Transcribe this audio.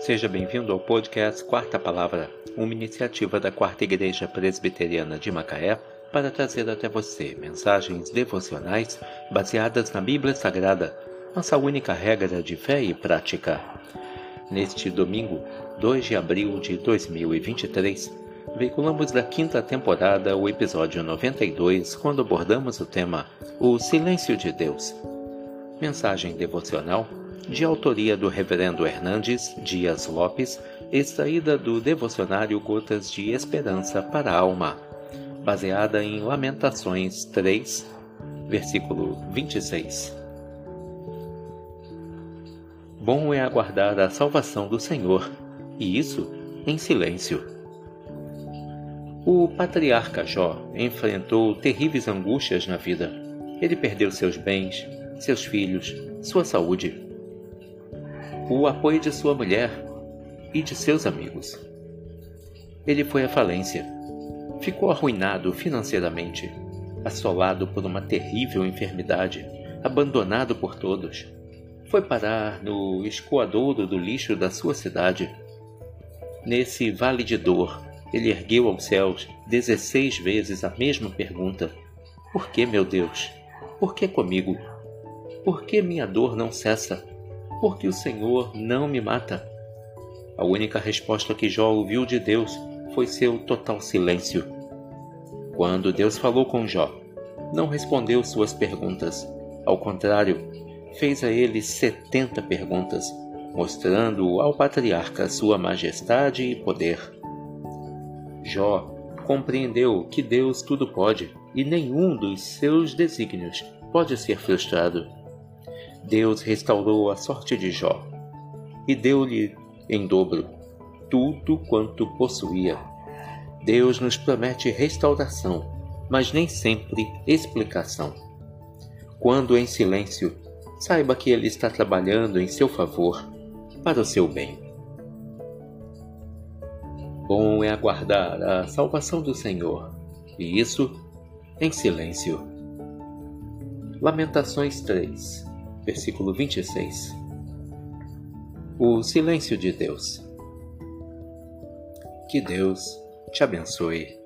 Seja bem-vindo ao podcast Quarta Palavra, uma iniciativa da Quarta Igreja Presbiteriana de Macaé para trazer até você mensagens devocionais baseadas na Bíblia Sagrada, nossa única regra de fé e prática. Neste domingo, 2 de abril de 2023, veiculamos da quinta temporada o episódio 92, quando abordamos o tema O Silêncio de Deus. Mensagem devocional de autoria do Reverendo Hernandes Dias Lopes, extraída do devocionário Gotas de Esperança para a Alma, baseada em Lamentações 3, versículo 26. Bom é aguardar a salvação do Senhor, e isso em silêncio. O patriarca Jó enfrentou terríveis angústias na vida. Ele perdeu seus bens, seus filhos, sua saúde o apoio de sua mulher e de seus amigos. Ele foi à falência. Ficou arruinado financeiramente, assolado por uma terrível enfermidade, abandonado por todos. Foi parar no escoadouro do lixo da sua cidade. Nesse vale de dor, ele ergueu aos céus dezesseis vezes a mesma pergunta: Por que, meu Deus? Por que comigo? Por que minha dor não cessa? Porque o Senhor não me mata? A única resposta que Jó ouviu de Deus foi seu total silêncio. Quando Deus falou com Jó, não respondeu suas perguntas. Ao contrário, fez a ele setenta perguntas, mostrando ao patriarca sua majestade e poder. Jó compreendeu que Deus tudo pode e nenhum dos seus desígnios pode ser frustrado. Deus restaurou a sorte de Jó e deu-lhe em dobro tudo quanto possuía. Deus nos promete restauração, mas nem sempre explicação. Quando em silêncio, saiba que Ele está trabalhando em seu favor, para o seu bem. Bom é aguardar a salvação do Senhor, e isso em silêncio. Lamentações 3 versículo 26. O silêncio de Deus. Que Deus te abençoe.